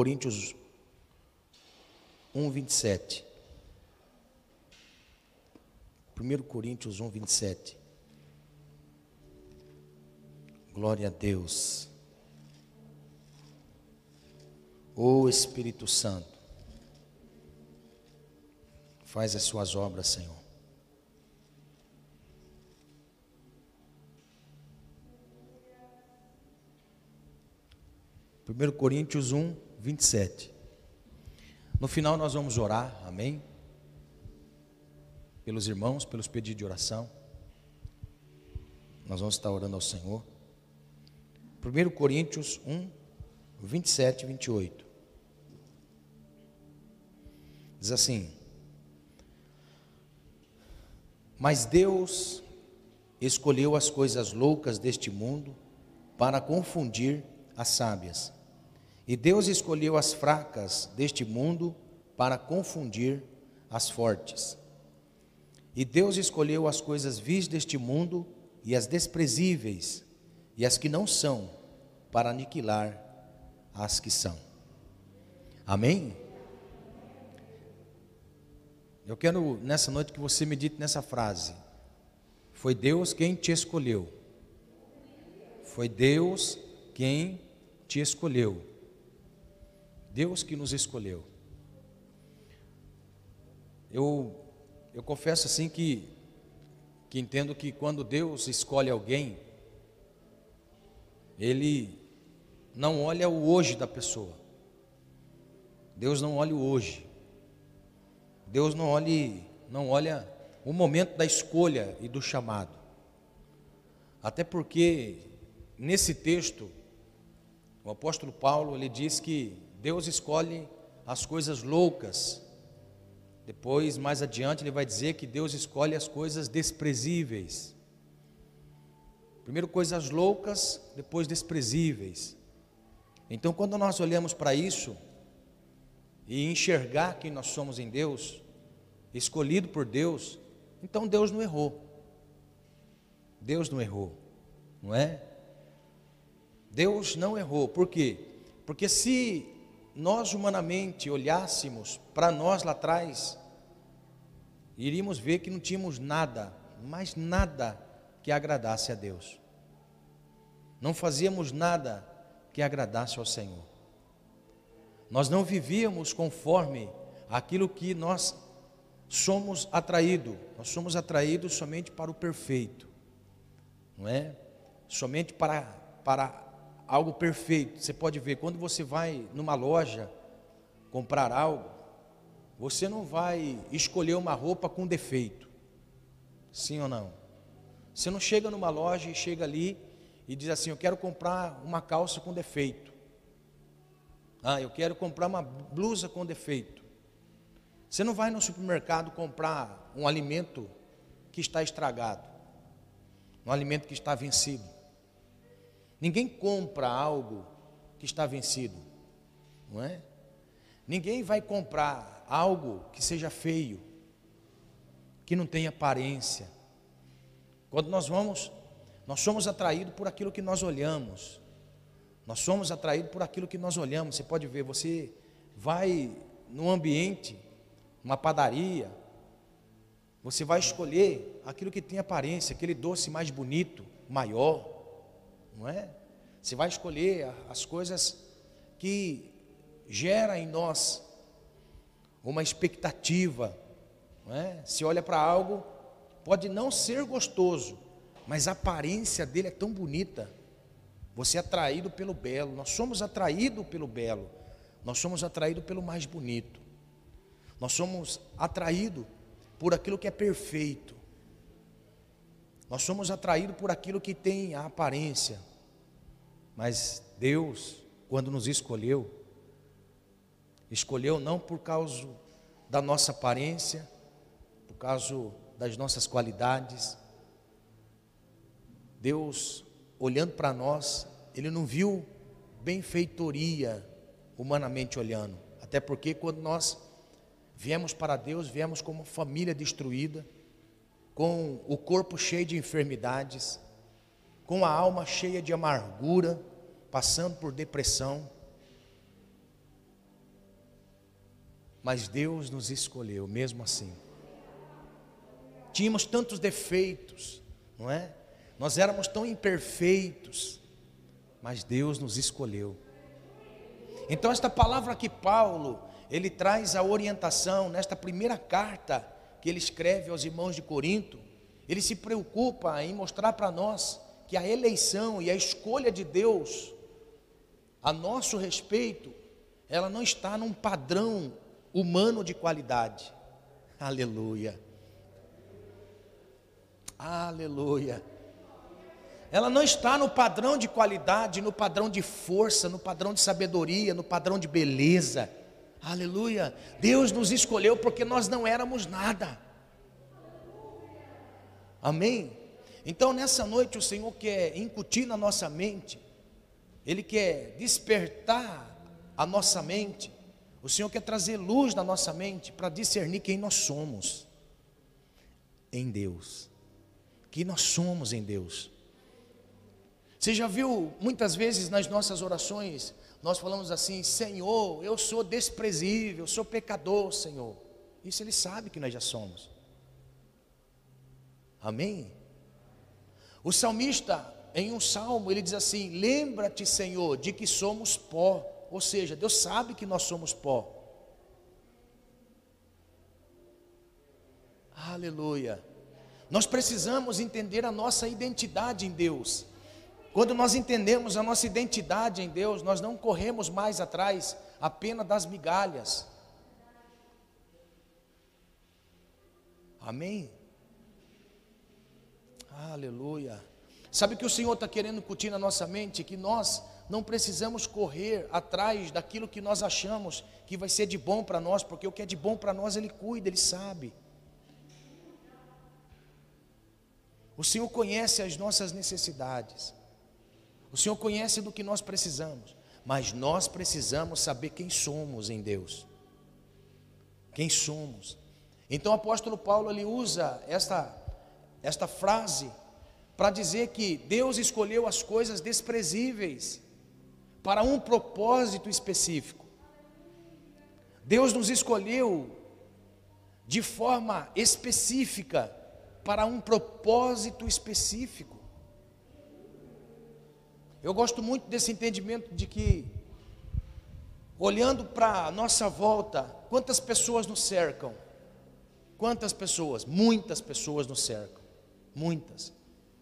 Coríntios 1, 27. 1 Coríntios 1, 27. Glória a Deus. Ô Espírito Santo, faz as suas obras, Senhor. Primeiro Coríntios 1, 27. No final nós vamos orar, amém? Pelos irmãos, pelos pedidos de oração. Nós vamos estar orando ao Senhor. 1 Coríntios 1, 27 e 28. Diz assim: Mas Deus escolheu as coisas loucas deste mundo para confundir as sábias. E Deus escolheu as fracas deste mundo para confundir as fortes. E Deus escolheu as coisas vis deste mundo e as desprezíveis e as que não são para aniquilar as que são. Amém? Eu quero nessa noite que você medite nessa frase. Foi Deus quem te escolheu. Foi Deus quem te escolheu. Deus que nos escolheu. Eu, eu confesso assim que, que entendo que quando Deus escolhe alguém, Ele não olha o hoje da pessoa. Deus não olha o hoje. Deus não olha, não olha o momento da escolha e do chamado. Até porque nesse texto o apóstolo Paulo ele diz que Deus escolhe as coisas loucas. Depois, mais adiante, ele vai dizer que Deus escolhe as coisas desprezíveis. Primeiro coisas loucas, depois desprezíveis. Então, quando nós olhamos para isso e enxergar quem nós somos em Deus, escolhido por Deus, então Deus não errou. Deus não errou, não é? Deus não errou. Por quê? Porque se nós humanamente olhássemos para nós lá atrás, iríamos ver que não tínhamos nada, mas nada que agradasse a Deus. Não fazíamos nada que agradasse ao Senhor. Nós não vivíamos conforme aquilo que nós somos atraídos. Nós somos atraídos somente para o perfeito, não é? Somente para, para algo perfeito. Você pode ver, quando você vai numa loja comprar algo, você não vai escolher uma roupa com defeito. Sim ou não? Você não chega numa loja e chega ali e diz assim: Eu quero comprar uma calça com defeito. Ah, eu quero comprar uma blusa com defeito. Você não vai no supermercado comprar um alimento que está estragado, um alimento que está vencido. Ninguém compra algo que está vencido, não é? Ninguém vai comprar algo que seja feio, que não tenha aparência. Quando nós vamos, nós somos atraídos por aquilo que nós olhamos. Nós somos atraídos por aquilo que nós olhamos. Você pode ver, você vai num ambiente, uma padaria, você vai escolher aquilo que tem aparência, aquele doce mais bonito, maior não é? Você vai escolher as coisas que gera em nós uma expectativa, não é? Se olha para algo, pode não ser gostoso, mas a aparência dele é tão bonita. Você é atraído pelo belo, nós somos atraídos pelo belo, nós somos atraídos pelo mais bonito, nós somos atraídos por aquilo que é perfeito, nós somos atraídos por aquilo que tem a aparência, mas Deus, quando nos escolheu, escolheu não por causa da nossa aparência, por causa das nossas qualidades. Deus, olhando para nós, Ele não viu benfeitoria humanamente olhando. Até porque quando nós viemos para Deus, viemos como família destruída, com o corpo cheio de enfermidades, com a alma cheia de amargura, passando por depressão. mas Deus nos escolheu mesmo assim. Tínhamos tantos defeitos, não é? Nós éramos tão imperfeitos, mas Deus nos escolheu. Então, esta palavra que Paulo, ele traz a orientação nesta primeira carta que ele escreve aos irmãos de Corinto, ele se preocupa em mostrar para nós que a eleição e a escolha de Deus a nosso respeito, ela não está num padrão humano de qualidade. Aleluia. Aleluia. Ela não está no padrão de qualidade, no padrão de força, no padrão de sabedoria, no padrão de beleza. Aleluia. Deus nos escolheu porque nós não éramos nada. Amém? Então, nessa noite, o Senhor quer incutir na nossa mente, Ele quer despertar a nossa mente, o Senhor quer trazer luz na nossa mente para discernir quem nós somos em Deus, quem nós somos em Deus. Você já viu muitas vezes nas nossas orações, nós falamos assim: Senhor, eu sou desprezível, eu sou pecador, Senhor. Isso Ele sabe que nós já somos. Amém? O salmista, em um salmo, ele diz assim: Lembra-te, Senhor, de que somos pó. Ou seja, Deus sabe que nós somos pó. Aleluia. Nós precisamos entender a nossa identidade em Deus. Quando nós entendemos a nossa identidade em Deus, nós não corremos mais atrás apenas das migalhas. Amém? Aleluia. Sabe que o Senhor está querendo incutir na nossa mente? Que nós não precisamos correr atrás daquilo que nós achamos que vai ser de bom para nós, porque o que é de bom para nós Ele cuida, Ele sabe. O Senhor conhece as nossas necessidades, o Senhor conhece do que nós precisamos, mas nós precisamos saber quem somos em Deus. Quem somos. Então o apóstolo Paulo ele usa esta esta frase para dizer que Deus escolheu as coisas desprezíveis para um propósito específico. Deus nos escolheu de forma específica para um propósito específico. Eu gosto muito desse entendimento de que, olhando para a nossa volta, quantas pessoas nos cercam? Quantas pessoas? Muitas pessoas nos cercam. Muitas.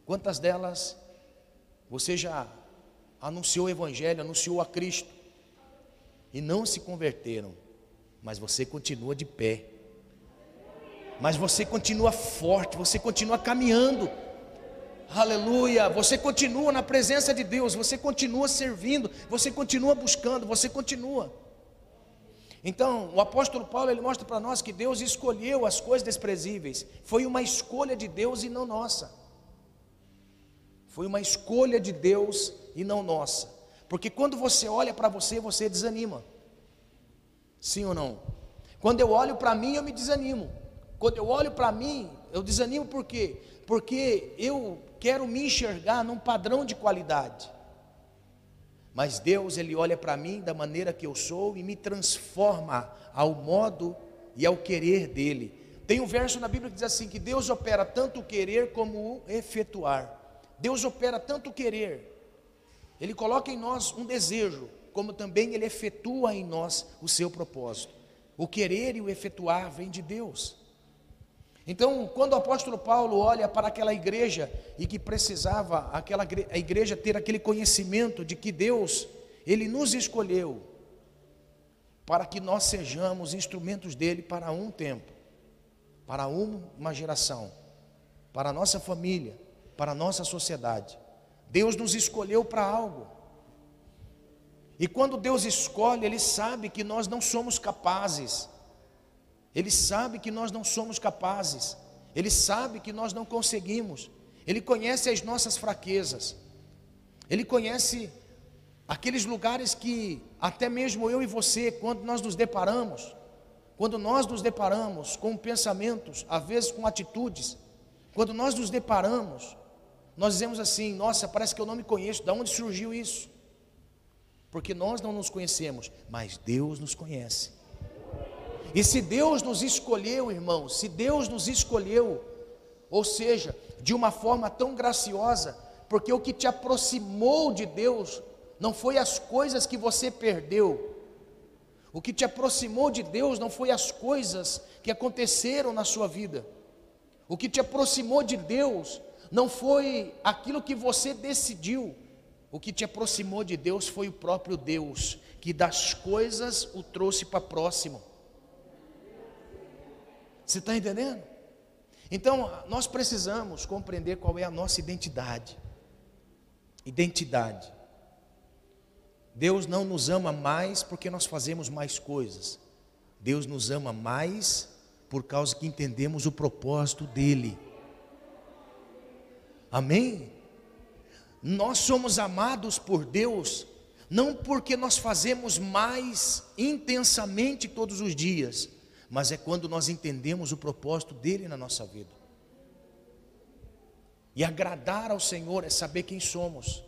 Quantas delas você já anunciou o Evangelho, anunciou a Cristo e não se converteram, mas você continua de pé, mas você continua forte, você continua caminhando, aleluia, você continua na presença de Deus, você continua servindo, você continua buscando, você continua. Então, o apóstolo Paulo ele mostra para nós que Deus escolheu as coisas desprezíveis. Foi uma escolha de Deus e não nossa. Foi uma escolha de Deus e não nossa. Porque quando você olha para você, você desanima. Sim ou não? Quando eu olho para mim, eu me desanimo. Quando eu olho para mim, eu desanimo por quê? Porque eu quero me enxergar num padrão de qualidade. Mas Deus, Ele olha para mim da maneira que eu sou e me transforma ao modo e ao querer dEle. Tem um verso na Bíblia que diz assim: que Deus opera tanto o querer como o efetuar. Deus opera tanto o querer, Ele coloca em nós um desejo, como também Ele efetua em nós o seu propósito. O querer e o efetuar vem de Deus. Então, quando o apóstolo Paulo olha para aquela igreja e que precisava aquela a igreja ter aquele conhecimento de que Deus, ele nos escolheu para que nós sejamos instrumentos dele para um tempo, para uma geração, para a nossa família, para a nossa sociedade. Deus nos escolheu para algo. E quando Deus escolhe, ele sabe que nós não somos capazes ele sabe que nós não somos capazes. Ele sabe que nós não conseguimos. Ele conhece as nossas fraquezas. Ele conhece aqueles lugares que até mesmo eu e você, quando nós nos deparamos, quando nós nos deparamos com pensamentos, às vezes com atitudes, quando nós nos deparamos, nós dizemos assim: nossa, parece que eu não me conheço, de onde surgiu isso? Porque nós não nos conhecemos, mas Deus nos conhece. E se Deus nos escolheu, irmãos, se Deus nos escolheu, ou seja, de uma forma tão graciosa, porque o que te aproximou de Deus não foi as coisas que você perdeu, o que te aproximou de Deus não foi as coisas que aconteceram na sua vida, o que te aproximou de Deus não foi aquilo que você decidiu, o que te aproximou de Deus foi o próprio Deus, que das coisas o trouxe para próximo. Você está entendendo? Então, nós precisamos compreender qual é a nossa identidade. Identidade. Deus não nos ama mais porque nós fazemos mais coisas. Deus nos ama mais por causa que entendemos o propósito dele. Amém? Nós somos amados por Deus não porque nós fazemos mais intensamente todos os dias, mas é quando nós entendemos o propósito dele na nossa vida. E agradar ao Senhor é saber quem somos.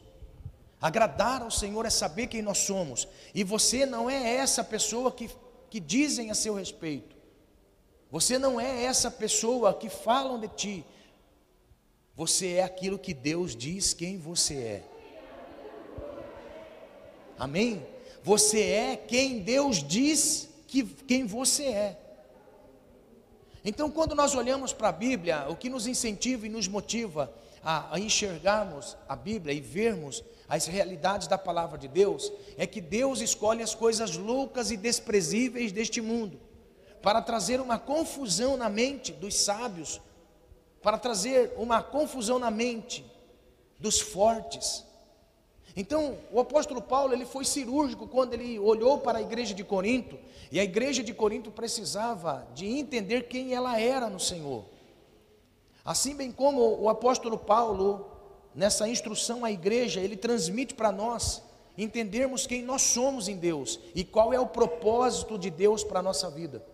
Agradar ao Senhor é saber quem nós somos. E você não é essa pessoa que, que dizem a seu respeito. Você não é essa pessoa que falam de ti. Você é aquilo que Deus diz quem você é. Amém? Você é quem Deus diz que quem você é. Então, quando nós olhamos para a Bíblia, o que nos incentiva e nos motiva a, a, enxergarmos a Bíblia e vermos as realidades da palavra de Deus, é que Deus escolhe as coisas loucas e desprezíveis deste mundo, para trazer uma confusão na mente dos sábios, para trazer uma confusão na mente dos fortes. Então, o apóstolo Paulo, ele foi cirúrgico quando ele olhou para a igreja de Corinto, e a igreja de Corinto precisava de entender quem ela era no Senhor. Assim bem como o apóstolo Paulo, nessa instrução à igreja, ele transmite para nós entendermos quem nós somos em Deus e qual é o propósito de Deus para a nossa vida.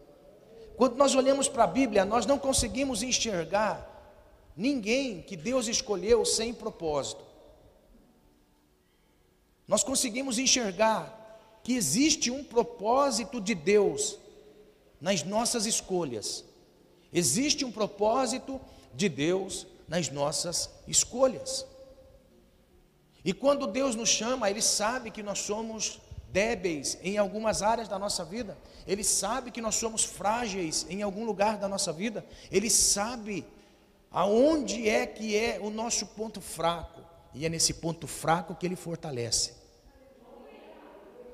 Quando nós olhamos para a Bíblia, nós não conseguimos enxergar ninguém que Deus escolheu sem propósito nós conseguimos enxergar que existe um propósito de Deus nas nossas escolhas. Existe um propósito de Deus nas nossas escolhas. E quando Deus nos chama, Ele sabe que nós somos débeis em algumas áreas da nossa vida, Ele sabe que nós somos frágeis em algum lugar da nossa vida, Ele sabe aonde é que é o nosso ponto fraco. E é nesse ponto fraco que ele fortalece.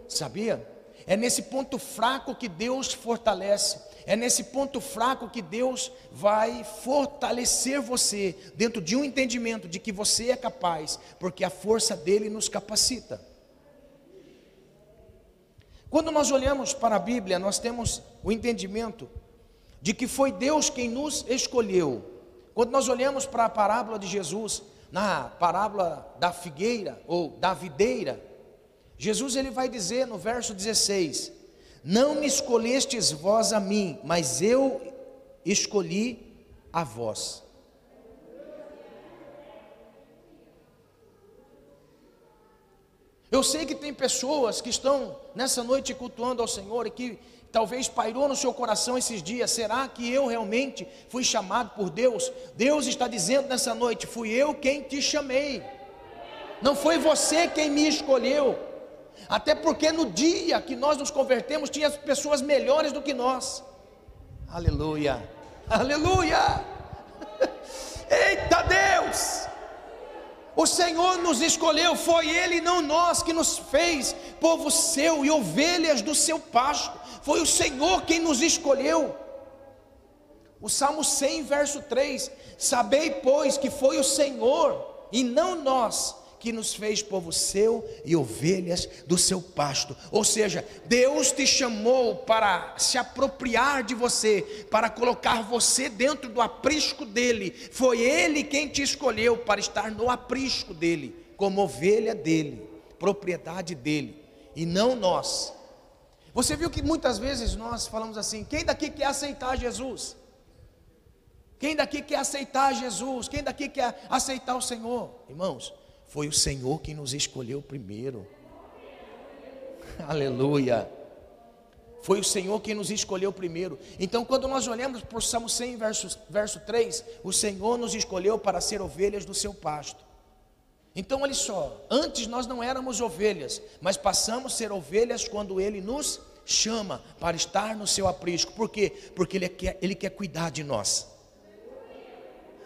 Sabia? É nesse ponto fraco que Deus fortalece. É nesse ponto fraco que Deus vai fortalecer você dentro de um entendimento de que você é capaz, porque a força dele nos capacita. Quando nós olhamos para a Bíblia, nós temos o entendimento de que foi Deus quem nos escolheu. Quando nós olhamos para a parábola de Jesus, na parábola da figueira ou da videira, Jesus ele vai dizer no verso 16: Não me escolhestes vós a mim, mas eu escolhi a vós. Eu sei que tem pessoas que estão nessa noite cultuando ao Senhor e que talvez pairou no seu coração esses dias: será que eu realmente fui chamado por Deus? Deus está dizendo nessa noite: fui eu quem te chamei, não foi você quem me escolheu. Até porque no dia que nós nos convertemos, tinha pessoas melhores do que nós. Aleluia, aleluia. Eita Deus! O Senhor nos escolheu, foi Ele, não nós, que nos fez povo seu e ovelhas do seu pasto. Foi o Senhor quem nos escolheu. O Salmo 100, verso 3: Sabei, pois, que foi o Senhor e não nós que nos fez povo seu e ovelhas do seu pasto. Ou seja, Deus te chamou para se apropriar de você, para colocar você dentro do aprisco dele. Foi ele quem te escolheu para estar no aprisco dele, como ovelha dele, propriedade dele, e não nós. Você viu que muitas vezes nós falamos assim: quem daqui quer aceitar Jesus? Quem daqui quer aceitar Jesus? Quem daqui quer aceitar o Senhor? Irmãos, foi o Senhor quem nos escolheu primeiro. Aleluia. Foi o Senhor quem nos escolheu primeiro. Então, quando nós olhamos para o Salmo 100, verso, verso 3, o Senhor nos escolheu para ser ovelhas do seu pasto. Então, olha só, antes nós não éramos ovelhas, mas passamos a ser ovelhas quando Ele nos chama para estar no seu aprisco. Por quê? Porque Ele quer, ele quer cuidar de nós.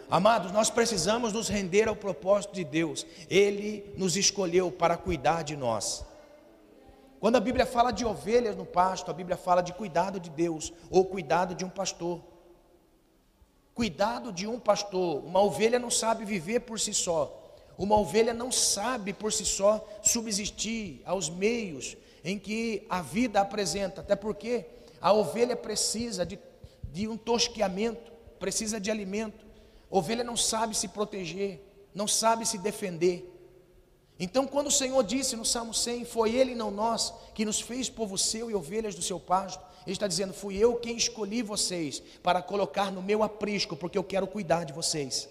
Amados, nós precisamos nos render ao propósito de Deus. Ele nos escolheu para cuidar de nós. Quando a Bíblia fala de ovelhas no pasto, a Bíblia fala de cuidado de Deus ou cuidado de um pastor. Cuidado de um pastor. Uma ovelha não sabe viver por si só. Uma ovelha não sabe por si só subsistir aos meios em que a vida apresenta, até porque a ovelha precisa de, de um tosqueamento, precisa de alimento. A ovelha não sabe se proteger, não sabe se defender. Então, quando o Senhor disse no Salmo 100, foi Ele não nós que nos fez povo seu e ovelhas do seu pasto, Ele está dizendo: fui eu quem escolhi vocês para colocar no meu aprisco, porque eu quero cuidar de vocês.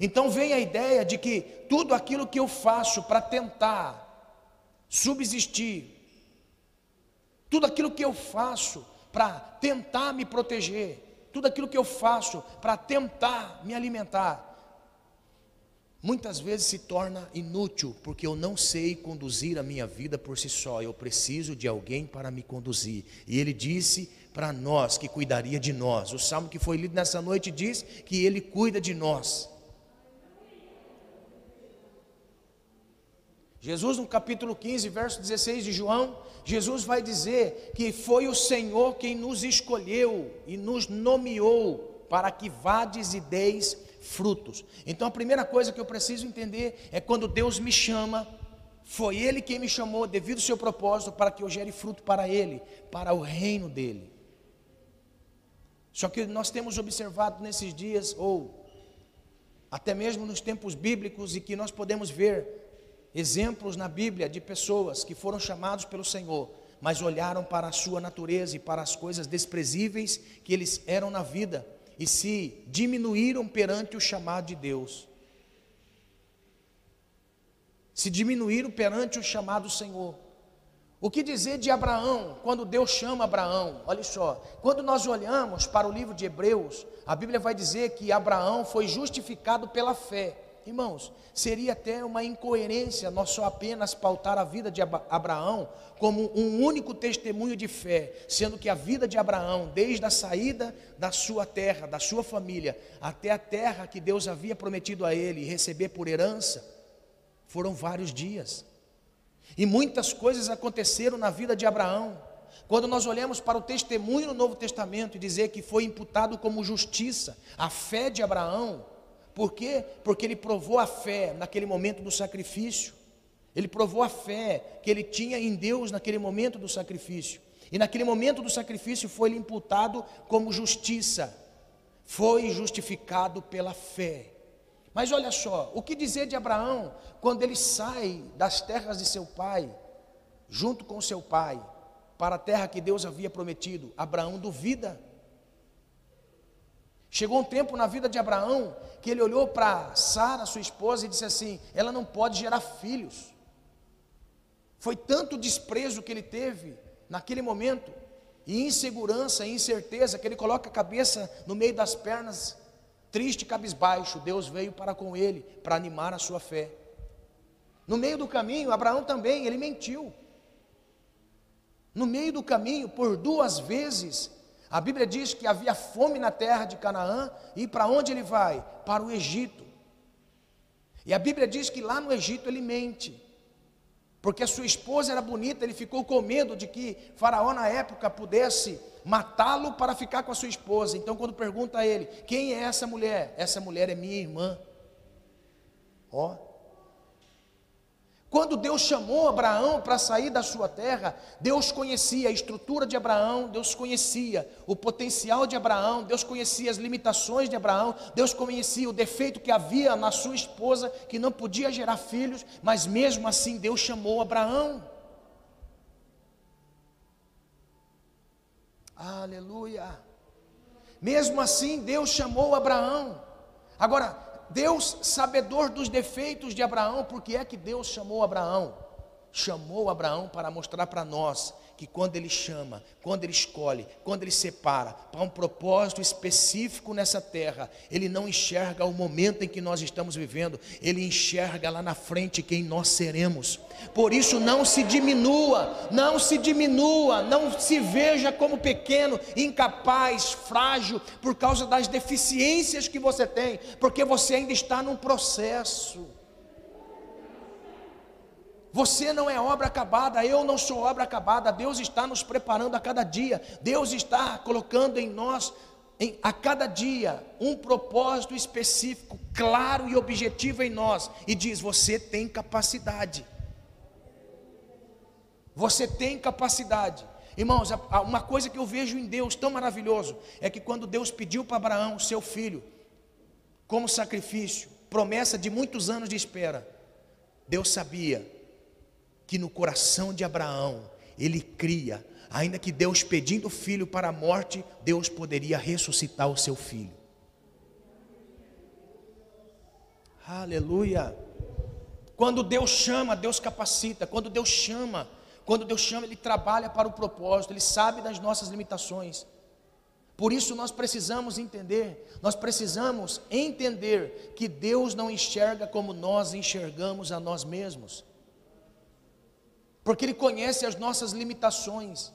Então vem a ideia de que tudo aquilo que eu faço para tentar subsistir, tudo aquilo que eu faço para tentar me proteger, tudo aquilo que eu faço para tentar me alimentar, muitas vezes se torna inútil, porque eu não sei conduzir a minha vida por si só, eu preciso de alguém para me conduzir. E ele disse para nós que cuidaria de nós. O salmo que foi lido nessa noite diz que ele cuida de nós. Jesus, no capítulo 15, verso 16 de João, Jesus vai dizer que foi o Senhor quem nos escolheu e nos nomeou para que vades e deis frutos. Então a primeira coisa que eu preciso entender é quando Deus me chama, foi Ele quem me chamou, devido ao seu propósito, para que eu gere fruto para Ele, para o reino dEle. Só que nós temos observado nesses dias, ou até mesmo nos tempos bíblicos, e que nós podemos ver exemplos na Bíblia de pessoas que foram chamados pelo Senhor, mas olharam para a sua natureza e para as coisas desprezíveis que eles eram na vida e se diminuíram perante o chamado de Deus. Se diminuíram perante o chamado do Senhor. O que dizer de Abraão, quando Deus chama Abraão? Olha só, quando nós olhamos para o livro de Hebreus, a Bíblia vai dizer que Abraão foi justificado pela fé. Irmãos, seria até uma incoerência nós só apenas pautar a vida de Abraão como um único testemunho de fé, sendo que a vida de Abraão, desde a saída da sua terra, da sua família, até a terra que Deus havia prometido a ele receber por herança, foram vários dias. E muitas coisas aconteceram na vida de Abraão. Quando nós olhamos para o testemunho no Novo Testamento e dizer que foi imputado como justiça a fé de Abraão, por quê? Porque ele provou a fé naquele momento do sacrifício. Ele provou a fé que ele tinha em Deus naquele momento do sacrifício. E naquele momento do sacrifício foi lhe imputado como justiça. Foi justificado pela fé. Mas olha só, o que dizer de Abraão quando ele sai das terras de seu pai, junto com seu pai, para a terra que Deus havia prometido? Abraão duvida. Chegou um tempo na vida de Abraão que ele olhou para Sara, sua esposa, e disse assim: ela não pode gerar filhos. Foi tanto desprezo que ele teve naquele momento, e insegurança e incerteza, que ele coloca a cabeça no meio das pernas, triste, cabisbaixo. Deus veio para com ele, para animar a sua fé. No meio do caminho, Abraão também, ele mentiu. No meio do caminho, por duas vezes, a Bíblia diz que havia fome na terra de Canaã, e para onde ele vai? Para o Egito. E a Bíblia diz que lá no Egito ele mente, porque a sua esposa era bonita, ele ficou com medo de que Faraó na época pudesse matá-lo para ficar com a sua esposa. Então, quando pergunta a ele: Quem é essa mulher? Essa mulher é minha irmã. Ó, quando Deus chamou Abraão para sair da sua terra, Deus conhecia a estrutura de Abraão, Deus conhecia o potencial de Abraão, Deus conhecia as limitações de Abraão, Deus conhecia o defeito que havia na sua esposa, que não podia gerar filhos, mas mesmo assim Deus chamou Abraão. Aleluia. Mesmo assim Deus chamou Abraão. Agora, Deus, sabedor dos defeitos de Abraão, porque é que Deus chamou Abraão? Chamou Abraão para mostrar para nós que quando Ele chama, quando Ele escolhe, quando Ele separa para um propósito específico nessa terra, Ele não enxerga o momento em que nós estamos vivendo, Ele enxerga lá na frente quem nós seremos. Por isso, não se diminua, não se diminua, não se veja como pequeno, incapaz, frágil, por causa das deficiências que você tem, porque você ainda está num processo. Você não é obra acabada, eu não sou obra acabada. Deus está nos preparando a cada dia. Deus está colocando em nós em, a cada dia um propósito específico, claro e objetivo em nós, e diz: você tem capacidade. Você tem capacidade. Irmãos, uma coisa que eu vejo em Deus tão maravilhoso é que quando Deus pediu para Abraão, seu filho, como sacrifício, promessa de muitos anos de espera, Deus sabia que no coração de Abraão ele cria, ainda que Deus pedindo o filho para a morte, Deus poderia ressuscitar o seu filho. Aleluia. Quando Deus chama, Deus capacita. Quando Deus chama, quando Deus chama, Ele trabalha para o propósito, Ele sabe das nossas limitações. Por isso nós precisamos entender, nós precisamos entender que Deus não enxerga como nós enxergamos a nós mesmos porque Ele conhece as nossas limitações,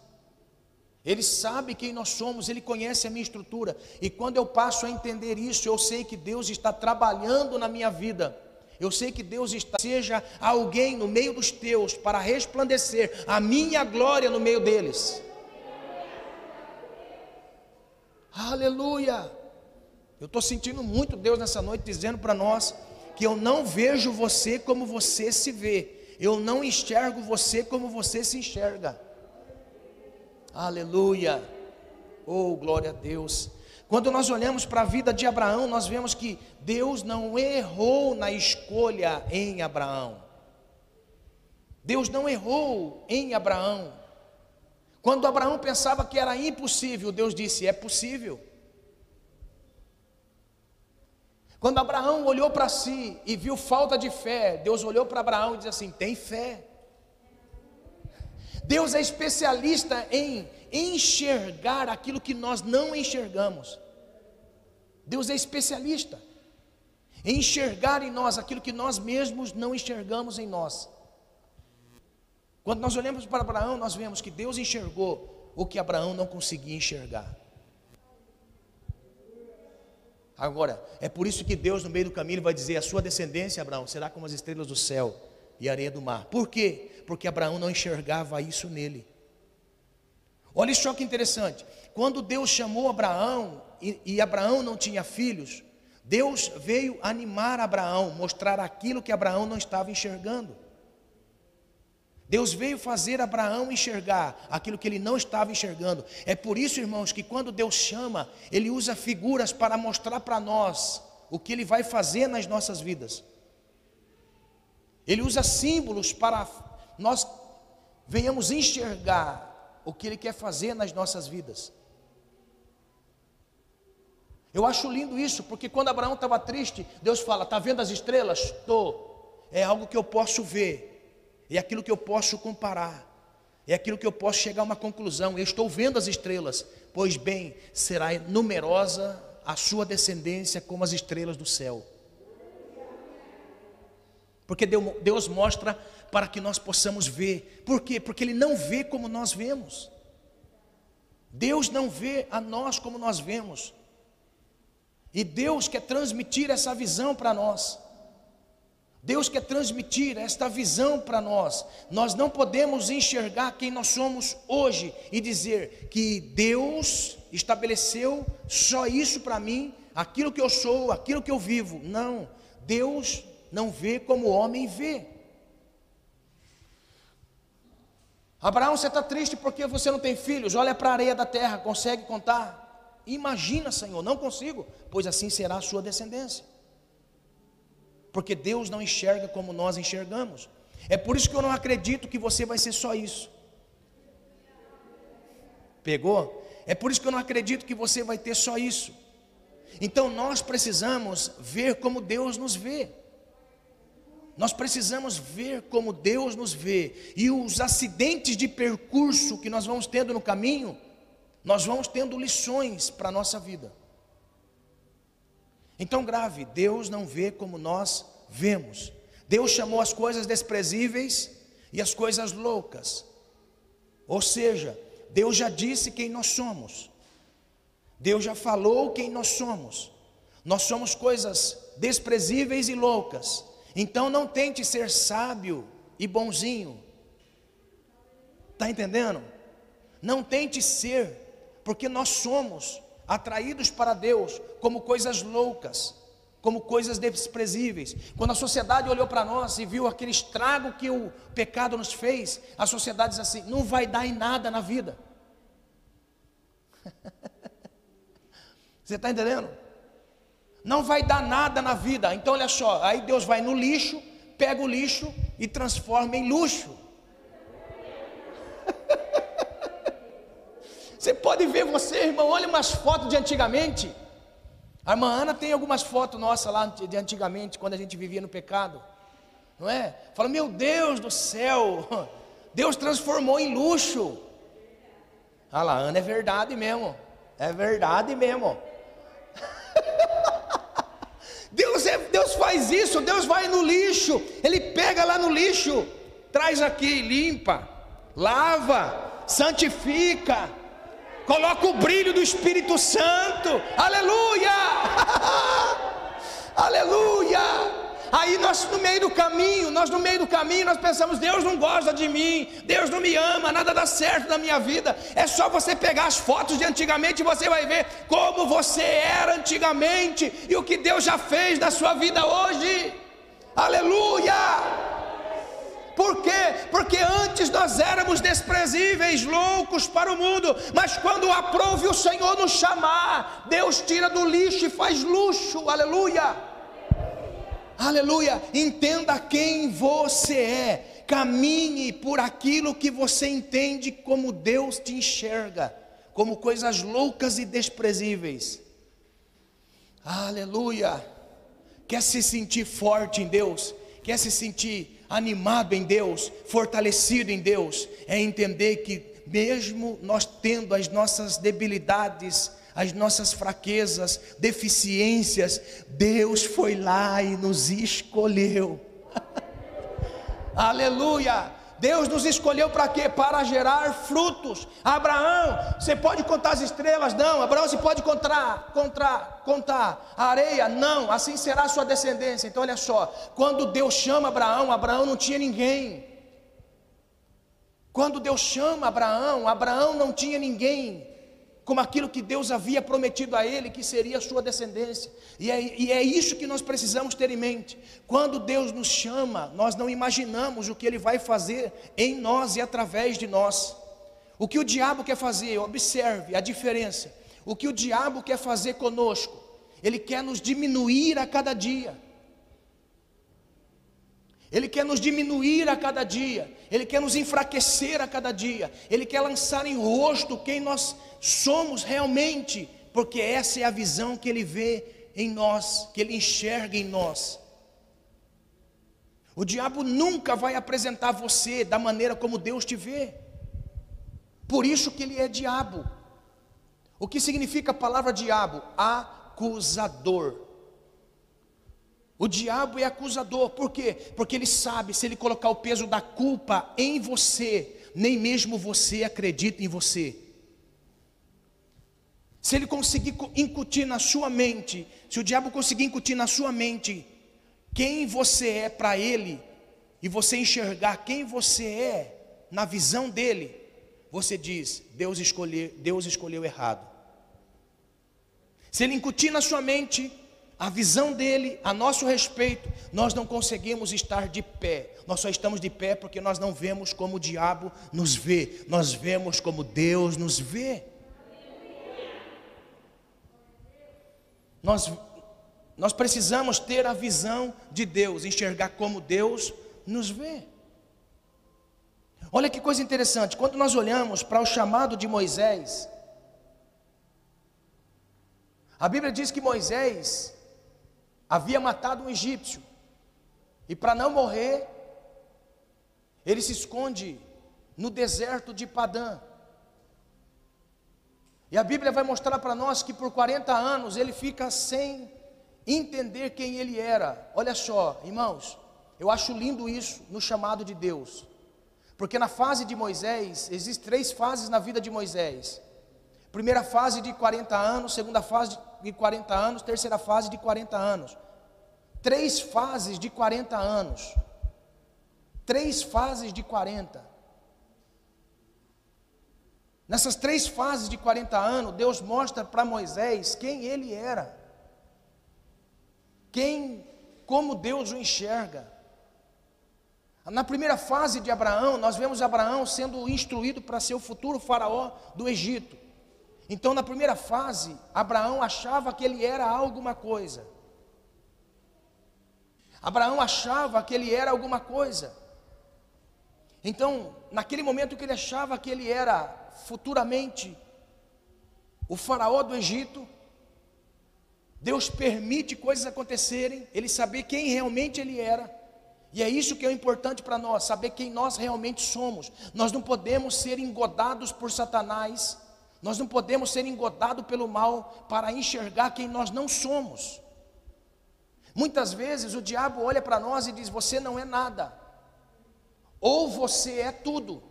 Ele sabe quem nós somos, Ele conhece a minha estrutura, e quando eu passo a entender isso, eu sei que Deus está trabalhando na minha vida. Eu sei que Deus está, seja alguém no meio dos teus para resplandecer a minha glória no meio deles. Aleluia! Eu estou sentindo muito Deus nessa noite dizendo para nós que eu não vejo você como você se vê, eu não enxergo você como você se enxerga. Aleluia. Oh, glória a Deus. Quando nós olhamos para a vida de Abraão, nós vemos que Deus não errou na escolha em Abraão. Deus não errou em Abraão. Quando Abraão pensava que era impossível, Deus disse: é possível. Quando Abraão olhou para si e viu falta de fé, Deus olhou para Abraão e disse assim: tem fé. Deus é especialista em enxergar aquilo que nós não enxergamos. Deus é especialista em enxergar em nós aquilo que nós mesmos não enxergamos em nós. Quando nós olhamos para Abraão, nós vemos que Deus enxergou o que Abraão não conseguia enxergar. Agora, é por isso que Deus, no meio do caminho, vai dizer: A sua descendência, Abraão, será como as estrelas do céu e a areia do mar. Por quê? Porque Abraão não enxergava isso nele. Olha só que interessante. Quando Deus chamou Abraão e, e Abraão não tinha filhos, Deus veio animar Abraão, mostrar aquilo que Abraão não estava enxergando. Deus veio fazer Abraão enxergar aquilo que ele não estava enxergando. É por isso, irmãos, que quando Deus chama, ele usa figuras para mostrar para nós o que ele vai fazer nas nossas vidas. Ele usa símbolos para nós venhamos enxergar o que ele quer fazer nas nossas vidas. Eu acho lindo isso, porque quando Abraão estava triste, Deus fala: "Tá vendo as estrelas? Estou. É algo que eu posso ver é aquilo que eu posso comparar, é aquilo que eu posso chegar a uma conclusão. Eu estou vendo as estrelas, pois bem, será numerosa a sua descendência como as estrelas do céu. Porque Deus mostra para que nós possamos ver. Por quê? Porque Ele não vê como nós vemos. Deus não vê a nós como nós vemos. E Deus quer transmitir essa visão para nós. Deus quer transmitir esta visão para nós. Nós não podemos enxergar quem nós somos hoje e dizer que Deus estabeleceu só isso para mim, aquilo que eu sou, aquilo que eu vivo. Não, Deus não vê como o homem vê. Abraão, você está triste porque você não tem filhos? Olha para a areia da terra, consegue contar? Imagina, Senhor, não consigo, pois assim será a sua descendência porque Deus não enxerga como nós enxergamos. É por isso que eu não acredito que você vai ser só isso. Pegou? É por isso que eu não acredito que você vai ter só isso. Então nós precisamos ver como Deus nos vê. Nós precisamos ver como Deus nos vê, e os acidentes de percurso que nós vamos tendo no caminho, nós vamos tendo lições para a nossa vida. Então, grave, Deus não vê como nós vemos. Deus chamou as coisas desprezíveis e as coisas loucas. Ou seja, Deus já disse quem nós somos. Deus já falou quem nós somos. Nós somos coisas desprezíveis e loucas. Então não tente ser sábio e bonzinho. Está entendendo? Não tente ser, porque nós somos atraídos para Deus como coisas loucas, como coisas desprezíveis. Quando a sociedade olhou para nós e viu aquele estrago que o pecado nos fez, a sociedade diz assim: não vai dar em nada na vida. Você está entendendo? Não vai dar nada na vida. Então, olha só, aí Deus vai no lixo, pega o lixo e transforma em luxo. Você pode ver você, irmão, olha umas fotos de antigamente. A irmã Ana tem algumas fotos nossas lá de antigamente, quando a gente vivia no pecado. Não é? Fala, meu Deus do céu, Deus transformou em luxo. Ah lá, Ana, é verdade mesmo. É verdade mesmo. Deus, é, Deus faz isso, Deus vai no lixo, Ele pega lá no lixo, traz aqui, limpa, lava, santifica, coloca o brilho do Espírito Santo, aleluia, aleluia. Aí nós no meio do caminho, nós no meio do caminho, nós pensamos, Deus não gosta de mim, Deus não me ama, nada dá certo na minha vida. É só você pegar as fotos de antigamente e você vai ver como você era antigamente e o que Deus já fez na sua vida hoje. Aleluia! Por quê? Porque antes nós éramos desprezíveis, loucos para o mundo, mas quando aprove o Senhor nos chamar, Deus tira do lixo e faz luxo, aleluia. Aleluia! Entenda quem você é. Caminhe por aquilo que você entende como Deus te enxerga, como coisas loucas e desprezíveis. Aleluia! Quer se sentir forte em Deus? Quer se sentir animado em Deus, fortalecido em Deus? É entender que mesmo nós tendo as nossas debilidades, as nossas fraquezas, deficiências, Deus foi lá e nos escolheu. Aleluia! Deus nos escolheu para quê? Para gerar frutos. Abraão, você pode contar as estrelas? Não. Abraão, você pode contar, contar, contar a areia? Não. Assim será a sua descendência. Então, olha só: quando Deus chama Abraão, Abraão não tinha ninguém. Quando Deus chama Abraão, Abraão não tinha ninguém como aquilo que Deus havia prometido a ele, que seria a sua descendência. E é, e é, isso que nós precisamos ter em mente. Quando Deus nos chama, nós não imaginamos o que Ele vai fazer em nós e através de nós. O que o diabo quer fazer, observe a diferença. O que o diabo quer fazer conosco, ele quer nos diminuir a cada dia. Ele quer nos diminuir a cada dia, Ele quer nos enfraquecer a cada dia, Ele quer lançar em rosto quem nós somos realmente, porque essa é a visão que Ele vê em nós, que Ele enxerga em nós. O diabo nunca vai apresentar você da maneira como Deus te vê, por isso que ele é diabo. O que significa a palavra diabo? Acusador. O diabo é acusador, por quê? Porque ele sabe, se ele colocar o peso da culpa em você, nem mesmo você acredita em você. Se ele conseguir incutir na sua mente, se o diabo conseguir incutir na sua mente quem você é para ele, e você enxergar quem você é na visão dele, você diz: Deus escolheu, Deus escolheu errado. Se ele incutir na sua mente a visão dele a nosso respeito, nós não conseguimos estar de pé. Nós só estamos de pé porque nós não vemos como o diabo nos vê, nós vemos como Deus nos vê. Nós, nós precisamos ter a visão de Deus, enxergar como Deus nos vê. Olha que coisa interessante, quando nós olhamos para o chamado de Moisés, a Bíblia diz que Moisés havia matado um egípcio. E para não morrer, ele se esconde no deserto de Padã. E a Bíblia vai mostrar para nós que por 40 anos ele fica sem entender quem ele era. Olha só, irmãos, eu acho lindo isso no chamado de Deus. Porque na fase de Moisés, existem três fases na vida de Moisés. Primeira fase de 40 anos, segunda fase de 40 anos, terceira fase de 40 anos. Três fases de 40 anos. Três fases de 40. Nessas três fases de 40 anos, Deus mostra para Moisés quem ele era. Quem, como Deus o enxerga. Na primeira fase de Abraão, nós vemos Abraão sendo instruído para ser o futuro faraó do Egito. Então, na primeira fase, Abraão achava que ele era alguma coisa. Abraão achava que ele era alguma coisa. Então, naquele momento que ele achava que ele era futuramente o faraó do Egito, Deus permite coisas acontecerem, ele saber quem realmente ele era. E é isso que é importante para nós, saber quem nós realmente somos. Nós não podemos ser engodados por Satanás, nós não podemos ser engodados pelo mal para enxergar quem nós não somos. Muitas vezes o diabo olha para nós e diz: Você não é nada, ou você é tudo.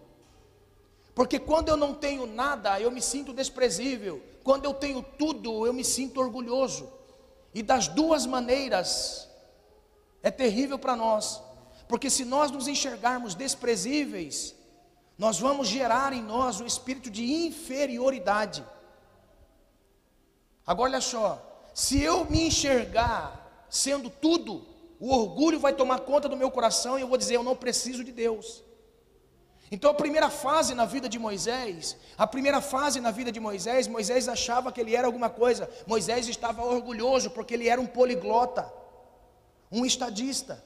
Porque quando eu não tenho nada, eu me sinto desprezível. Quando eu tenho tudo, eu me sinto orgulhoso. E das duas maneiras é terrível para nós. Porque se nós nos enxergarmos desprezíveis, nós vamos gerar em nós um espírito de inferioridade. Agora olha só, se eu me enxergar sendo tudo, o orgulho vai tomar conta do meu coração e eu vou dizer: eu não preciso de Deus. Então a primeira fase na vida de Moisés, a primeira fase na vida de Moisés, Moisés achava que ele era alguma coisa. Moisés estava orgulhoso porque ele era um poliglota, um estadista.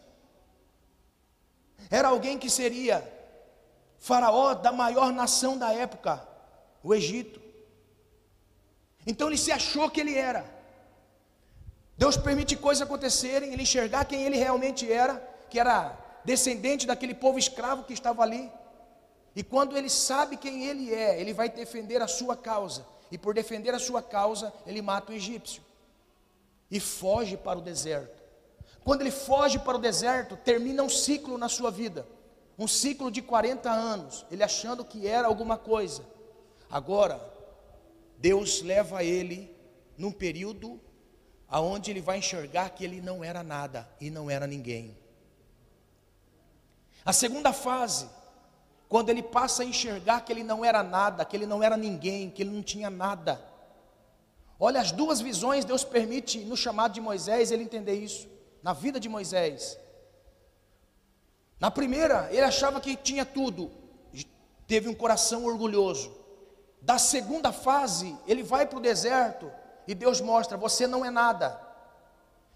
Era alguém que seria faraó da maior nação da época, o Egito. Então ele se achou que ele era. Deus permite coisas acontecerem, ele enxergar quem ele realmente era, que era descendente daquele povo escravo que estava ali. E quando ele sabe quem ele é, ele vai defender a sua causa. E por defender a sua causa, ele mata o egípcio. E foge para o deserto. Quando ele foge para o deserto, termina um ciclo na sua vida. Um ciclo de 40 anos, ele achando que era alguma coisa. Agora, Deus leva ele num período aonde ele vai enxergar que ele não era nada e não era ninguém. A segunda fase quando ele passa a enxergar que ele não era nada, que ele não era ninguém, que ele não tinha nada. Olha, as duas visões Deus permite no chamado de Moisés ele entender isso, na vida de Moisés. Na primeira, ele achava que tinha tudo, teve um coração orgulhoso. Da segunda fase, ele vai para o deserto e Deus mostra: você não é nada.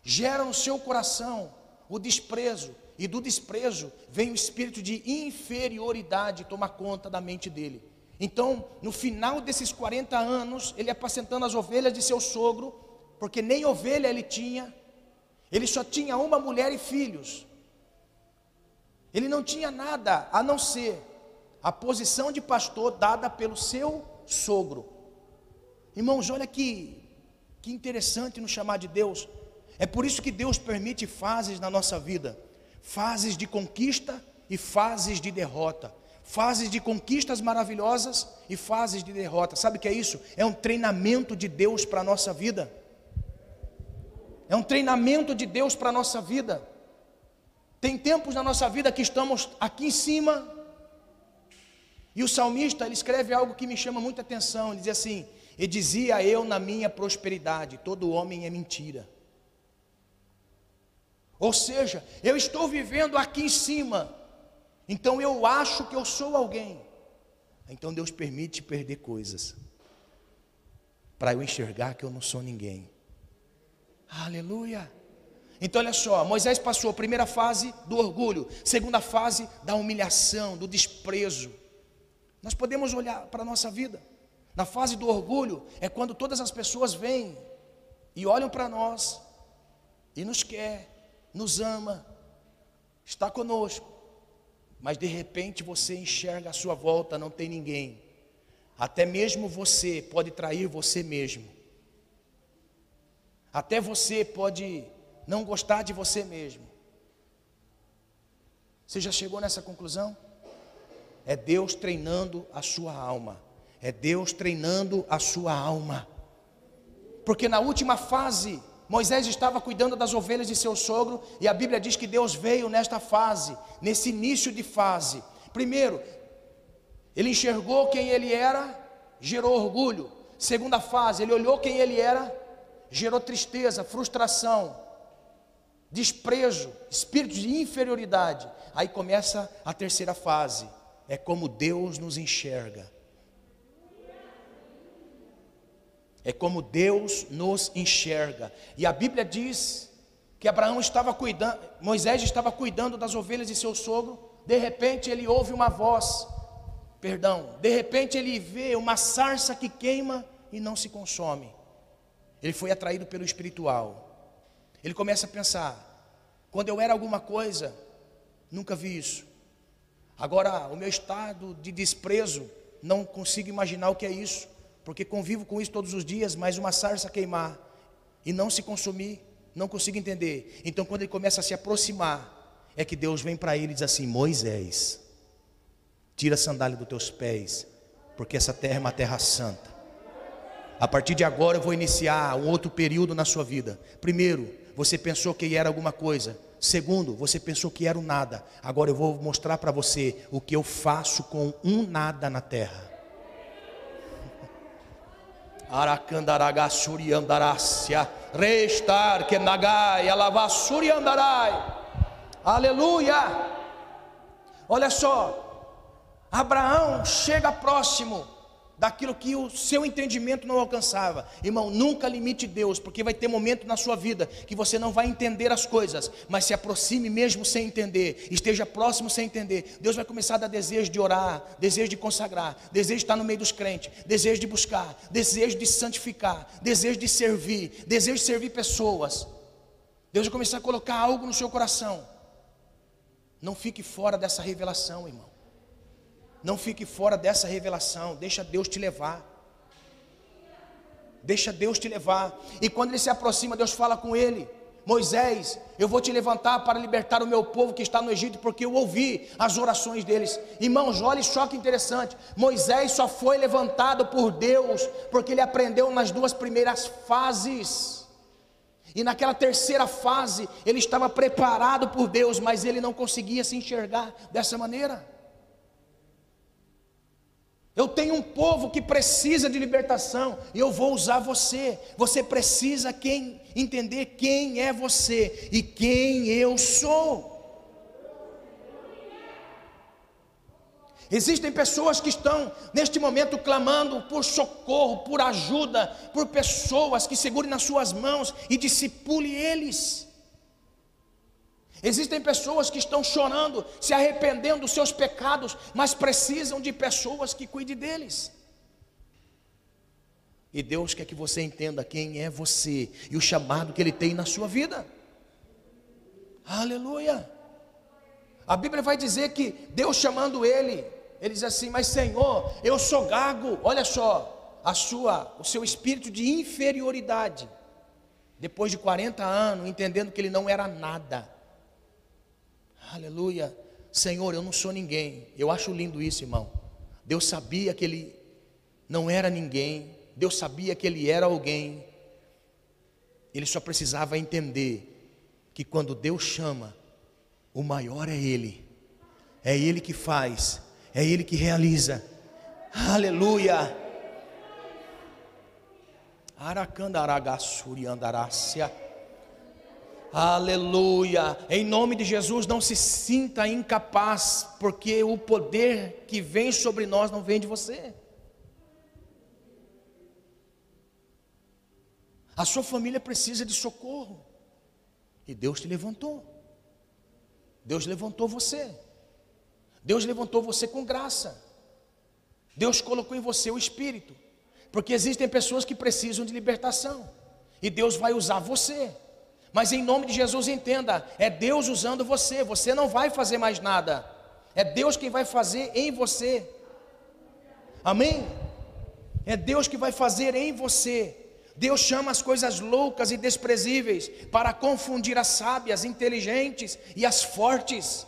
Gera no seu coração o desprezo, e do desprezo vem o espírito de inferioridade tomar conta da mente dele. Então, no final desses 40 anos, ele apacentando as ovelhas de seu sogro, porque nem ovelha ele tinha, ele só tinha uma mulher e filhos. Ele não tinha nada a não ser a posição de pastor dada pelo seu sogro. Irmãos, olha que, que interessante no chamar de Deus. É por isso que Deus permite fases na nossa vida fases de conquista e fases de derrota. Fases de conquistas maravilhosas e fases de derrota. Sabe o que é isso? É um treinamento de Deus para a nossa vida. É um treinamento de Deus para a nossa vida. Tem tempos na nossa vida que estamos aqui em cima. E o salmista, ele escreve algo que me chama muita atenção. Ele diz assim: E dizia eu na minha prosperidade: todo homem é mentira. Ou seja, eu estou vivendo aqui em cima, então eu acho que eu sou alguém. Então Deus permite perder coisas, para eu enxergar que eu não sou ninguém. Aleluia. Então olha só, Moisés passou a primeira fase do orgulho, segunda fase da humilhação, do desprezo. Nós podemos olhar para a nossa vida. Na fase do orgulho é quando todas as pessoas vêm e olham para nós e nos quer nos ama, está conosco, mas de repente você enxerga a sua volta, não tem ninguém. Até mesmo você pode trair você mesmo. Até você pode não gostar de você mesmo. Você já chegou nessa conclusão? É Deus treinando a sua alma. É Deus treinando a sua alma. Porque na última fase, Moisés estava cuidando das ovelhas de seu sogro, e a Bíblia diz que Deus veio nesta fase, nesse início de fase. Primeiro, ele enxergou quem ele era, gerou orgulho. Segunda fase, ele olhou quem ele era, gerou tristeza, frustração, desprezo, espírito de inferioridade. Aí começa a terceira fase, é como Deus nos enxerga. É como Deus nos enxerga. E a Bíblia diz que Abraão estava cuidando, Moisés estava cuidando das ovelhas de seu sogro. De repente ele ouve uma voz, perdão, de repente ele vê uma sarça que queima e não se consome. Ele foi atraído pelo espiritual. Ele começa a pensar: quando eu era alguma coisa, nunca vi isso. Agora, o meu estado de desprezo, não consigo imaginar o que é isso porque convivo com isso todos os dias, mas uma sarça queimar e não se consumir, não consigo entender. Então, quando ele começa a se aproximar, é que Deus vem para ele e diz assim: Moisés, tira a sandália dos teus pés, porque essa terra é uma terra santa. A partir de agora eu vou iniciar um outro período na sua vida. Primeiro, você pensou que era alguma coisa. Segundo, você pensou que era um nada. Agora eu vou mostrar para você o que eu faço com um nada na terra. Restar que. Aleluia! Olha só, Abraão chega próximo daquilo que o seu entendimento não alcançava. Irmão, nunca limite Deus, porque vai ter momento na sua vida que você não vai entender as coisas, mas se aproxime mesmo sem entender, esteja próximo sem entender. Deus vai começar a dar desejo de orar, desejo de consagrar, desejo de estar no meio dos crentes, desejo de buscar, desejo de santificar, desejo de servir, desejo de servir pessoas. Deus vai começar a colocar algo no seu coração. Não fique fora dessa revelação, irmão. Não fique fora dessa revelação, deixa Deus te levar. Deixa Deus te levar. E quando ele se aproxima, Deus fala com ele: Moisés, eu vou te levantar para libertar o meu povo que está no Egito, porque eu ouvi as orações deles. Irmãos, olha só que interessante. Moisés só foi levantado por Deus porque ele aprendeu nas duas primeiras fases. E naquela terceira fase, ele estava preparado por Deus, mas ele não conseguia se enxergar dessa maneira. Eu tenho um povo que precisa de libertação e eu vou usar você. Você precisa quem entender quem é você e quem eu sou. Existem pessoas que estão neste momento clamando por socorro, por ajuda, por pessoas que segurem nas suas mãos e discipule eles. Existem pessoas que estão chorando, se arrependendo dos seus pecados, mas precisam de pessoas que cuidem deles. E Deus quer que você entenda quem é você e o chamado que Ele tem na sua vida. Aleluia. A Bíblia vai dizer que Deus chamando ele, ele diz assim: Mas Senhor, eu sou gago. Olha só, a sua, o seu espírito de inferioridade. Depois de 40 anos, entendendo que ele não era nada Aleluia. Senhor, eu não sou ninguém. Eu acho lindo isso, irmão. Deus sabia que ele não era ninguém. Deus sabia que ele era alguém. Ele só precisava entender que quando Deus chama, o maior é Ele. É Ele que faz, é Ele que realiza. Aleluia. Aracandaragassuri andarácia. Aleluia. Em nome de Jesus, não se sinta incapaz, porque o poder que vem sobre nós não vem de você. A sua família precisa de socorro. E Deus te levantou. Deus levantou você. Deus levantou você com graça. Deus colocou em você o espírito. Porque existem pessoas que precisam de libertação. E Deus vai usar você. Mas em nome de Jesus, entenda: é Deus usando você, você não vai fazer mais nada, é Deus quem vai fazer em você. Amém? É Deus que vai fazer em você. Deus chama as coisas loucas e desprezíveis para confundir as sábias, inteligentes e as fortes.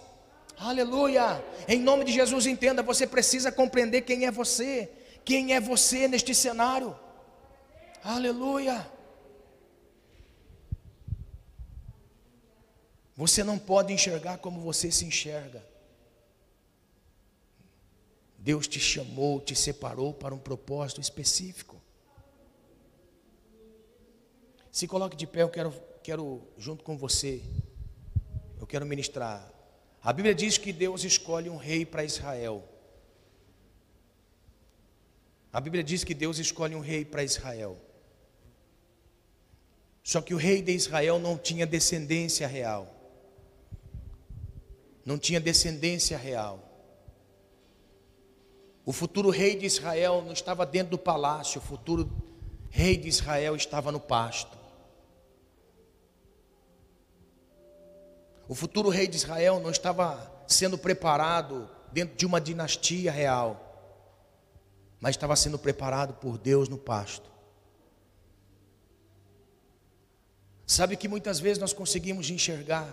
Aleluia! Em nome de Jesus, entenda: você precisa compreender quem é você, quem é você neste cenário. Aleluia! Você não pode enxergar como você se enxerga. Deus te chamou, te separou para um propósito específico. Se coloque de pé, eu quero, quero junto com você, eu quero ministrar. A Bíblia diz que Deus escolhe um rei para Israel. A Bíblia diz que Deus escolhe um rei para Israel. Só que o rei de Israel não tinha descendência real. Não tinha descendência real. O futuro rei de Israel não estava dentro do palácio, o futuro rei de Israel estava no pasto. O futuro rei de Israel não estava sendo preparado dentro de uma dinastia real, mas estava sendo preparado por Deus no pasto. Sabe que muitas vezes nós conseguimos enxergar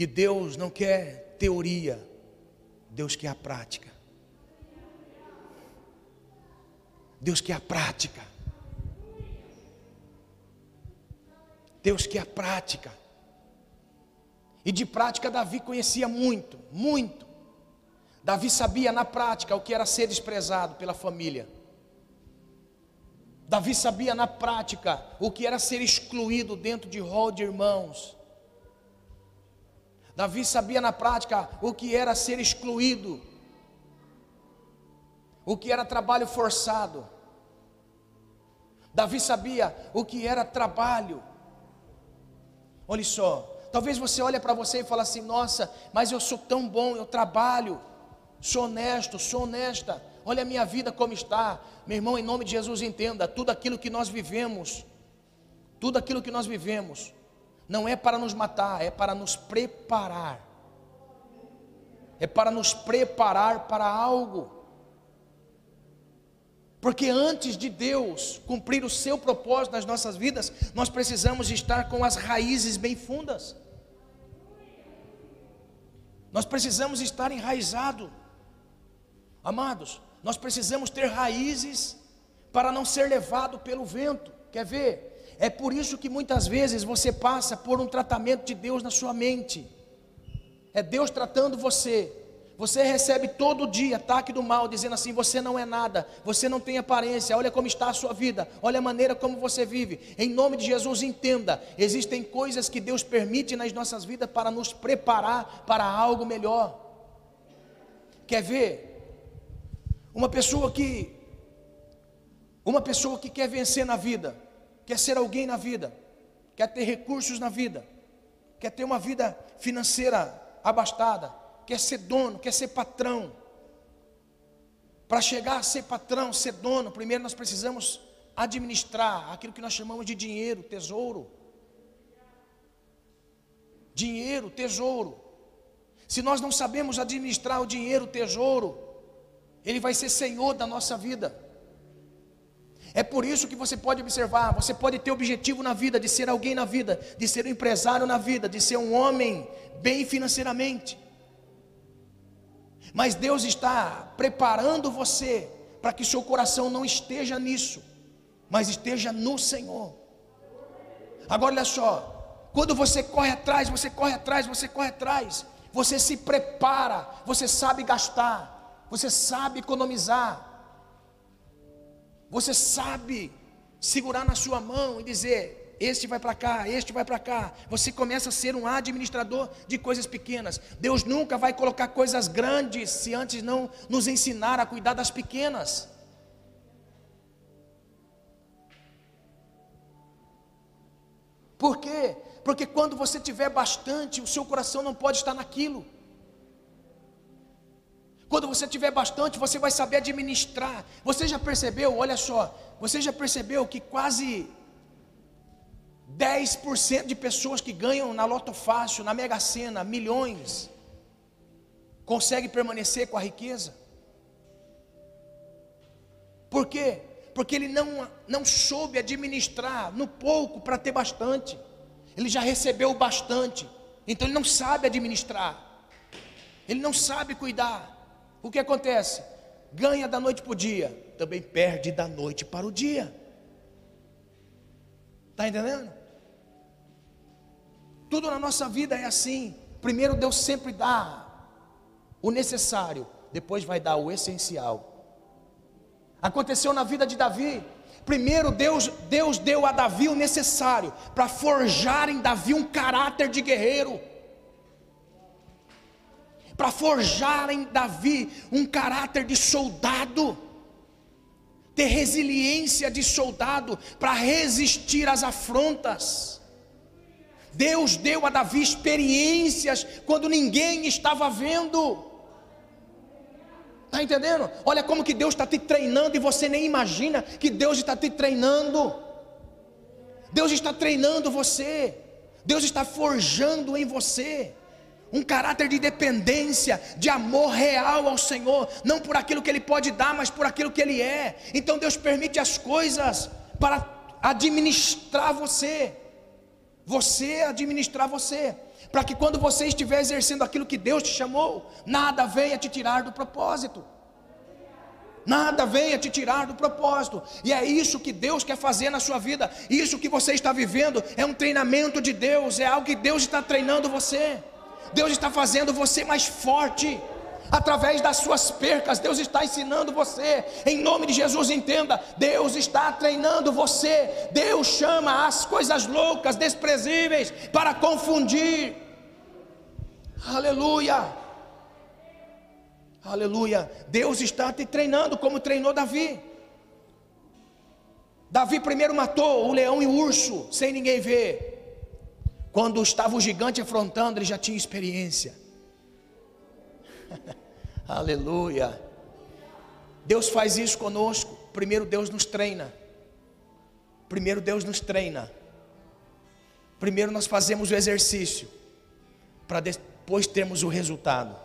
que Deus não quer teoria, Deus quer a prática. Deus quer a prática. Deus quer a prática. E de prática Davi conhecia muito, muito. Davi sabia na prática o que era ser desprezado pela família. Davi sabia na prática o que era ser excluído dentro de rol de irmãos. Davi sabia na prática o que era ser excluído, o que era trabalho forçado. Davi sabia o que era trabalho. Olha só, talvez você olhe para você e fale assim: "Nossa, mas eu sou tão bom, eu trabalho, sou honesto, sou honesta. Olha a minha vida como está". Meu irmão, em nome de Jesus, entenda, tudo aquilo que nós vivemos, tudo aquilo que nós vivemos, não é para nos matar, é para nos preparar. É para nos preparar para algo. Porque antes de Deus cumprir o seu propósito nas nossas vidas, nós precisamos estar com as raízes bem fundas. Nós precisamos estar enraizado. Amados, nós precisamos ter raízes para não ser levado pelo vento. Quer ver? É por isso que muitas vezes você passa por um tratamento de Deus na sua mente. É Deus tratando você. Você recebe todo dia ataque do mal, dizendo assim: você não é nada, você não tem aparência, olha como está a sua vida, olha a maneira como você vive. Em nome de Jesus, entenda: existem coisas que Deus permite nas nossas vidas para nos preparar para algo melhor. Quer ver? Uma pessoa que, uma pessoa que quer vencer na vida, quer ser alguém na vida, quer ter recursos na vida, quer ter uma vida financeira abastada, quer ser dono, quer ser patrão. Para chegar a ser patrão, ser dono, primeiro nós precisamos administrar aquilo que nós chamamos de dinheiro, tesouro. Dinheiro, tesouro. Se nós não sabemos administrar o dinheiro, o tesouro, ele vai ser senhor da nossa vida. É por isso que você pode observar, você pode ter objetivo na vida, de ser alguém na vida, de ser um empresário na vida, de ser um homem bem financeiramente. Mas Deus está preparando você para que seu coração não esteja nisso, mas esteja no Senhor. Agora olha só, quando você corre atrás, você corre atrás, você corre atrás, você se prepara, você sabe gastar, você sabe economizar, você sabe segurar na sua mão e dizer: este vai para cá, este vai para cá. Você começa a ser um administrador de coisas pequenas. Deus nunca vai colocar coisas grandes se antes não nos ensinar a cuidar das pequenas. Por quê? Porque quando você tiver bastante, o seu coração não pode estar naquilo. Quando você tiver bastante, você vai saber administrar. Você já percebeu, olha só, você já percebeu que quase 10% de pessoas que ganham na Loto Fácil, na Mega Sena, milhões, consegue permanecer com a riqueza? Por quê? Porque ele não, não soube administrar no pouco para ter bastante. Ele já recebeu bastante, então ele não sabe administrar. Ele não sabe cuidar. O que acontece? Ganha da noite para o dia, também perde da noite para o dia. Está entendendo? Tudo na nossa vida é assim. Primeiro Deus sempre dá o necessário, depois vai dar o essencial. Aconteceu na vida de Davi. Primeiro Deus, Deus deu a Davi o necessário para forjar em Davi um caráter de guerreiro. Para forjar em Davi um caráter de soldado. Ter resiliência de soldado para resistir às afrontas. Deus deu a Davi experiências quando ninguém estava vendo. Está entendendo? Olha como que Deus está te treinando e você nem imagina que Deus está te treinando. Deus está treinando você. Deus está forjando em você um caráter de dependência, de amor real ao Senhor, não por aquilo que Ele pode dar, mas por aquilo que Ele é. Então Deus permite as coisas para administrar você, você administrar você para que quando você estiver exercendo aquilo que Deus te chamou, nada venha te tirar do propósito. Nada venha te tirar do propósito, e é isso que Deus quer fazer na sua vida. Isso que você está vivendo é um treinamento de Deus, é algo que Deus está treinando você. Deus está fazendo você mais forte. Através das suas percas, Deus está ensinando você, em nome de Jesus, entenda: Deus está treinando você, Deus chama as coisas loucas, desprezíveis, para confundir, aleluia, aleluia, Deus está te treinando como treinou Davi. Davi primeiro matou o leão e o urso, sem ninguém ver. Quando estava o gigante afrontando, ele já tinha experiência. Aleluia. Deus faz isso conosco. Primeiro Deus nos treina. Primeiro Deus nos treina. Primeiro nós fazemos o exercício para depois termos o resultado.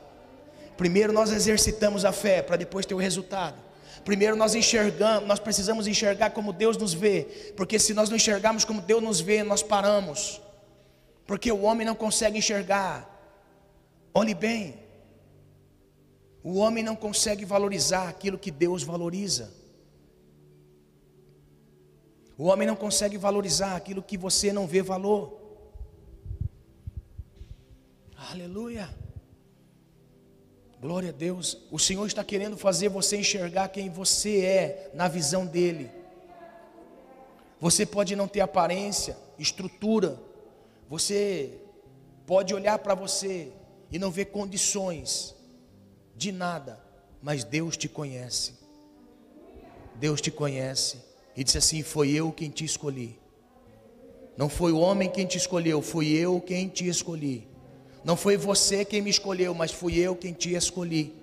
Primeiro nós exercitamos a fé para depois ter o resultado. Primeiro nós enxergamos, nós precisamos enxergar como Deus nos vê, porque se nós não enxergarmos como Deus nos vê, nós paramos. Porque o homem não consegue enxergar. Olhe bem, o homem não consegue valorizar aquilo que Deus valoriza. O homem não consegue valorizar aquilo que você não vê valor. Aleluia. Glória a Deus. O Senhor está querendo fazer você enxergar quem você é na visão dEle. Você pode não ter aparência, estrutura. Você pode olhar para você e não ver condições de nada, mas Deus te conhece. Deus te conhece e disse assim: Foi eu quem te escolhi. Não foi o homem quem te escolheu, fui eu quem te escolhi. Não foi você quem me escolheu, mas fui eu quem te escolhi.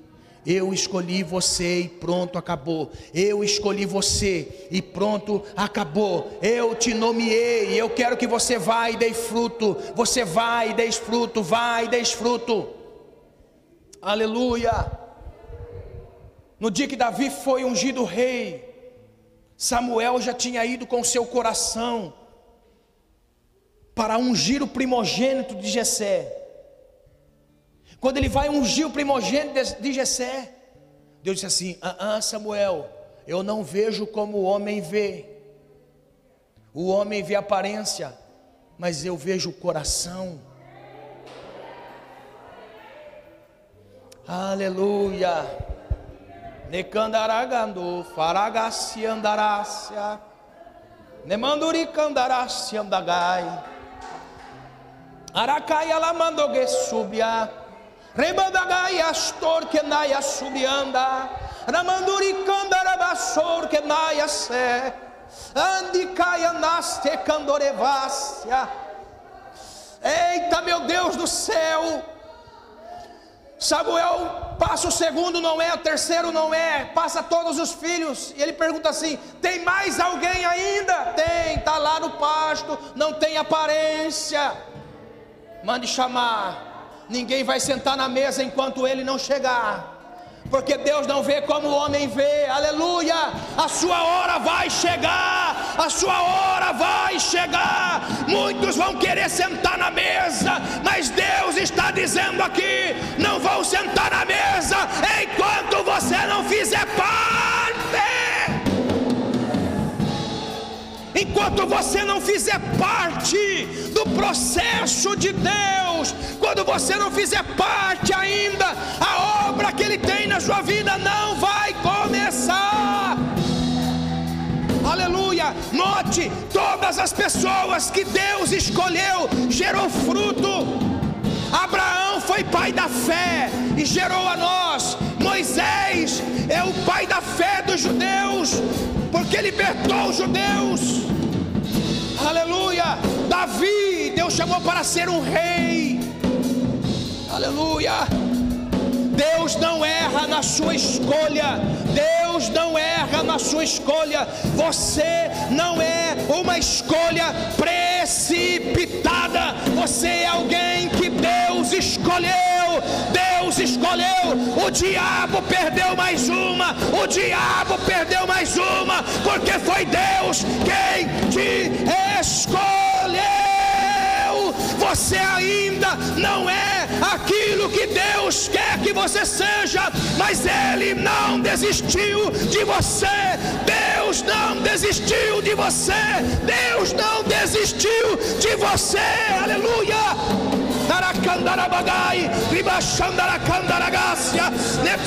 Eu escolhi você e pronto, acabou. Eu escolhi você e pronto, acabou. Eu te nomeei. Eu quero que você vá e dê fruto. Você vai e dê fruto, vai e dê fruto. Aleluia. No dia que Davi foi ungido rei, Samuel já tinha ido com seu coração para ungir o primogênito de Jessé. Quando ele vai ungir o primogênito de Jessé, Deus disse assim: ah, ah, Samuel, eu não vejo como o homem vê. O homem vê aparência, mas eu vejo o coração. Aleluia. Necandaragando, faragasi andarácia. Nemanduri candarácia andagai. Aracaia lamandogue subia. Rebandagai astor que naia subianda. Ramanduri candarabassor que naia sé. Andicaia naste candorevácia. Eita, meu Deus do céu! Samuel passa o segundo, não é, o terceiro não é, passa todos os filhos, e ele pergunta assim: tem mais alguém ainda? Tem, está lá no pasto, não tem aparência. Mande chamar, ninguém vai sentar na mesa enquanto ele não chegar porque Deus não vê como o homem vê, aleluia. A sua hora vai chegar, a sua hora vai chegar. Muitos vão querer sentar na mesa, mas Deus está dizendo aqui: não vão sentar na mesa enquanto você não fizer Enquanto você não fizer parte do processo de Deus, quando você não fizer parte ainda, a obra que Ele tem na sua vida não vai começar. Aleluia! Note, todas as pessoas que Deus escolheu gerou fruto. Abraão foi pai da fé e gerou a nós. Moisés é o pai da fé dos judeus, porque libertou os judeus. Aleluia! Davi, Deus chamou para ser um rei. Aleluia! Deus não erra na sua escolha. Deus não erra na sua escolha. Você não é uma escolha precipitada. Você é alguém que Deus escolheu. Deus escolheu. O diabo perdeu mais uma. O diabo perdeu mais uma. Porque foi Deus quem te escolheu você ainda não é aquilo que Deus quer que você seja, mas Ele não desistiu de você. Deus não desistiu de você. Deus não desistiu de você. Aleluia. candara candara bagai riba candara candara gassia ne